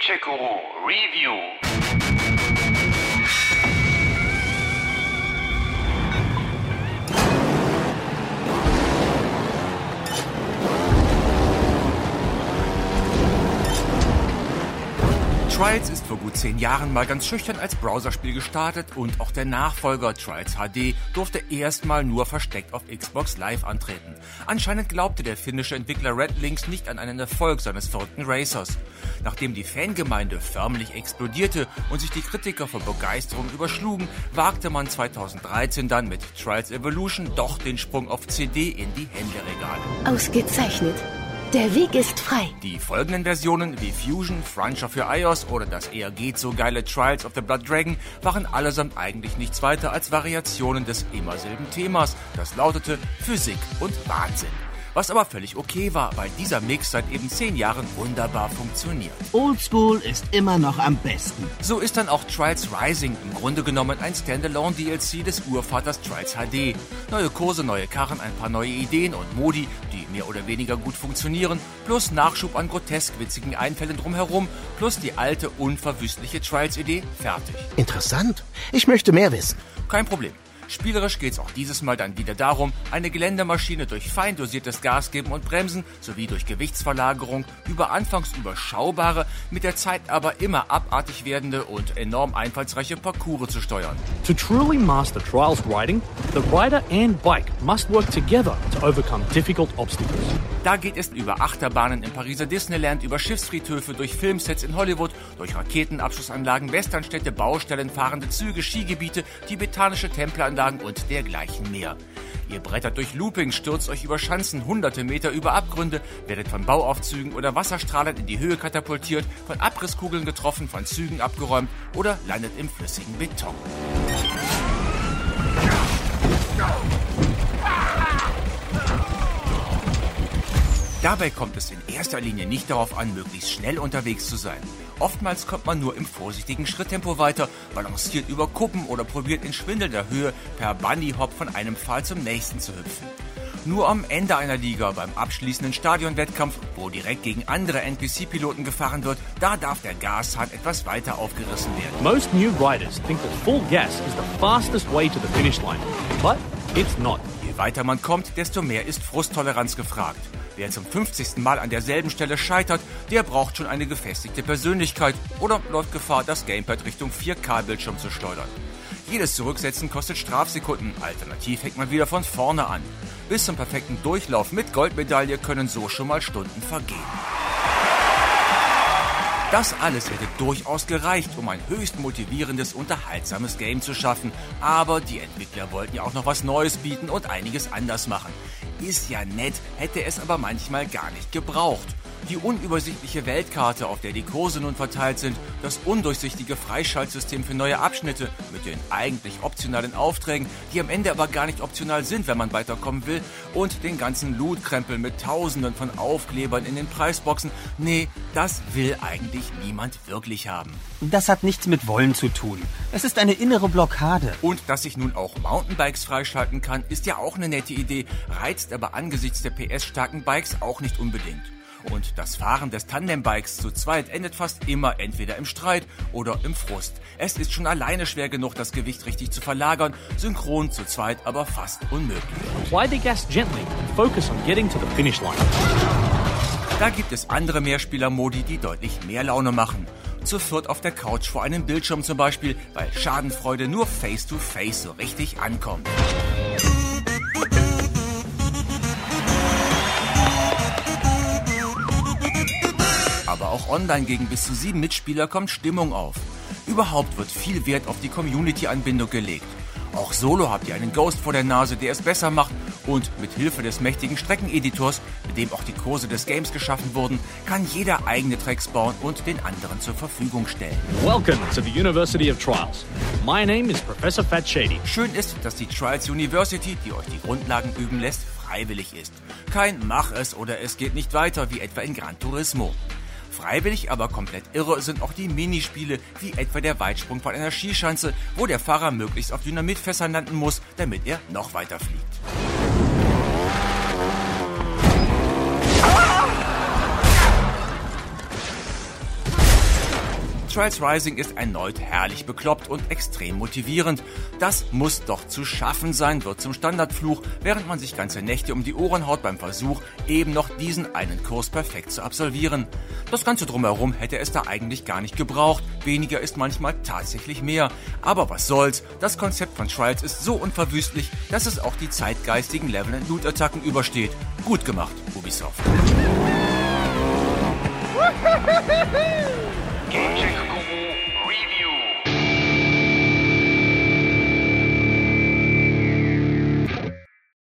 Manchego Review. Trials ist vor gut zehn Jahren mal ganz schüchtern als Browserspiel gestartet und auch der Nachfolger Trials HD durfte erstmal nur versteckt auf Xbox Live antreten. Anscheinend glaubte der finnische Entwickler Red Links nicht an einen Erfolg seines verrückten Racers. Nachdem die Fangemeinde förmlich explodierte und sich die Kritiker vor Begeisterung überschlugen, wagte man 2013 dann mit Trials Evolution doch den Sprung auf CD in die Händeregale. Ausgezeichnet. Der Weg ist frei. Die folgenden Versionen wie Fusion, Frontier für iOS oder das eher geht so geile Trials of the Blood Dragon waren allesamt eigentlich nichts weiter als Variationen des immer selben Themas. Das lautete Physik und Wahnsinn was aber völlig okay war, weil dieser Mix seit eben zehn Jahren wunderbar funktioniert. Oldschool ist immer noch am besten. So ist dann auch Trials Rising im Grunde genommen ein Standalone-DLC des Urvaters Trials HD. Neue Kurse, neue Karren, ein paar neue Ideen und Modi, die mehr oder weniger gut funktionieren, plus Nachschub an grotesk witzigen Einfällen drumherum, plus die alte, unverwüstliche Trials-Idee, fertig. Interessant. Ich möchte mehr wissen. Kein Problem. Spielerisch geht es auch dieses Mal dann wieder darum, eine Geländemaschine durch fein dosiertes Gas geben und Bremsen sowie durch Gewichtsverlagerung über anfangs überschaubare, mit der Zeit aber immer abartig werdende und enorm einfallsreiche Parcours zu steuern. To truly master Trials riding, the rider and bike must work together to overcome difficult obstacles. Da geht es über Achterbahnen im Pariser Disneyland, über Schiffsfriedhöfe, durch Filmsets in Hollywood, durch Raketenabschussanlagen, Westernstädte, Baustellen, fahrende Züge, Skigebiete, tibetanische Tempelanlagen und dergleichen mehr. Ihr brettert durch Loopings, stürzt euch über Schanzen hunderte Meter über Abgründe, werdet von Bauaufzügen oder Wasserstrahlern in die Höhe katapultiert, von Abrisskugeln getroffen, von Zügen abgeräumt oder landet im flüssigen Beton. Dabei kommt es in erster Linie nicht darauf an, möglichst schnell unterwegs zu sein. Oftmals kommt man nur im vorsichtigen Schritttempo weiter, balanciert über Kuppen oder probiert in schwindelnder Höhe per Bunny-Hop von einem Pfahl zum nächsten zu hüpfen. Nur am Ende einer Liga, beim abschließenden Stadionwettkampf, wo direkt gegen andere NPC-Piloten gefahren wird, da darf der Gashahn etwas weiter aufgerissen werden. Most new riders think that full gas is the fastest way to the finish line, but it's not. Weiter man kommt, desto mehr ist Frusttoleranz gefragt. Wer zum 50. Mal an derselben Stelle scheitert, der braucht schon eine gefestigte Persönlichkeit oder läuft Gefahr, das Gamepad Richtung 4K-Bildschirm zu schleudern. Jedes Zurücksetzen kostet Strafsekunden, alternativ hängt man wieder von vorne an. Bis zum perfekten Durchlauf mit Goldmedaille können so schon mal Stunden vergehen. Das alles hätte durchaus gereicht, um ein höchst motivierendes, unterhaltsames Game zu schaffen. Aber die Entwickler wollten ja auch noch was Neues bieten und einiges anders machen. Ist ja nett, hätte es aber manchmal gar nicht gebraucht. Die unübersichtliche Weltkarte, auf der die Kurse nun verteilt sind, das undurchsichtige Freischaltsystem für neue Abschnitte mit den eigentlich optionalen Aufträgen, die am Ende aber gar nicht optional sind, wenn man weiterkommen will, und den ganzen Lootkrempel mit tausenden von Aufklebern in den Preisboxen. Nee, das will eigentlich niemand wirklich haben. Das hat nichts mit Wollen zu tun. Es ist eine innere Blockade. Und dass ich nun auch Mountainbikes freischalten kann, ist ja auch eine nette Idee, reizt aber angesichts der PS-starken Bikes auch nicht unbedingt. Und das Fahren des Tandembikes zu zweit endet fast immer entweder im Streit oder im Frust. Es ist schon alleine schwer genug, das Gewicht richtig zu verlagern, synchron zu zweit aber fast unmöglich. Apply the gas gently and focus on getting to the finish line. Da gibt es andere Mehrspieler-Modi, die deutlich mehr Laune machen. Zu viert auf der Couch vor einem Bildschirm zum Beispiel, weil Schadenfreude nur face-to-face -face so richtig ankommt. Online gegen bis zu sieben Mitspieler kommt Stimmung auf. Überhaupt wird viel Wert auf die Community-Anbindung gelegt. Auch solo habt ihr einen Ghost vor der Nase, der es besser macht und mit Hilfe des mächtigen Streckeneditors, mit dem auch die Kurse des Games geschaffen wurden, kann jeder eigene Tracks bauen und den anderen zur Verfügung stellen. Welcome to the University of Trials. My name is Professor Fat Shady. Schön ist, dass die Trials University, die euch die Grundlagen üben lässt, freiwillig ist. Kein Mach es oder es geht nicht weiter, wie etwa in Gran Turismo. Freiwillig, aber komplett irre sind auch die Minispiele, wie etwa der Weitsprung von einer Skischanze, wo der Fahrer möglichst auf Dynamitfässern landen muss, damit er noch weiter fliegt. Trials Rising ist erneut herrlich bekloppt und extrem motivierend. Das muss doch zu schaffen sein, wird zum Standardfluch, während man sich ganze Nächte um die Ohren haut beim Versuch, eben noch diesen einen Kurs perfekt zu absolvieren. Das Ganze drumherum hätte es da eigentlich gar nicht gebraucht. Weniger ist manchmal tatsächlich mehr. Aber was soll's, das Konzept von Trials ist so unverwüstlich, dass es auch die zeitgeistigen Level- and Loot-Attacken übersteht. Gut gemacht, Ubisoft.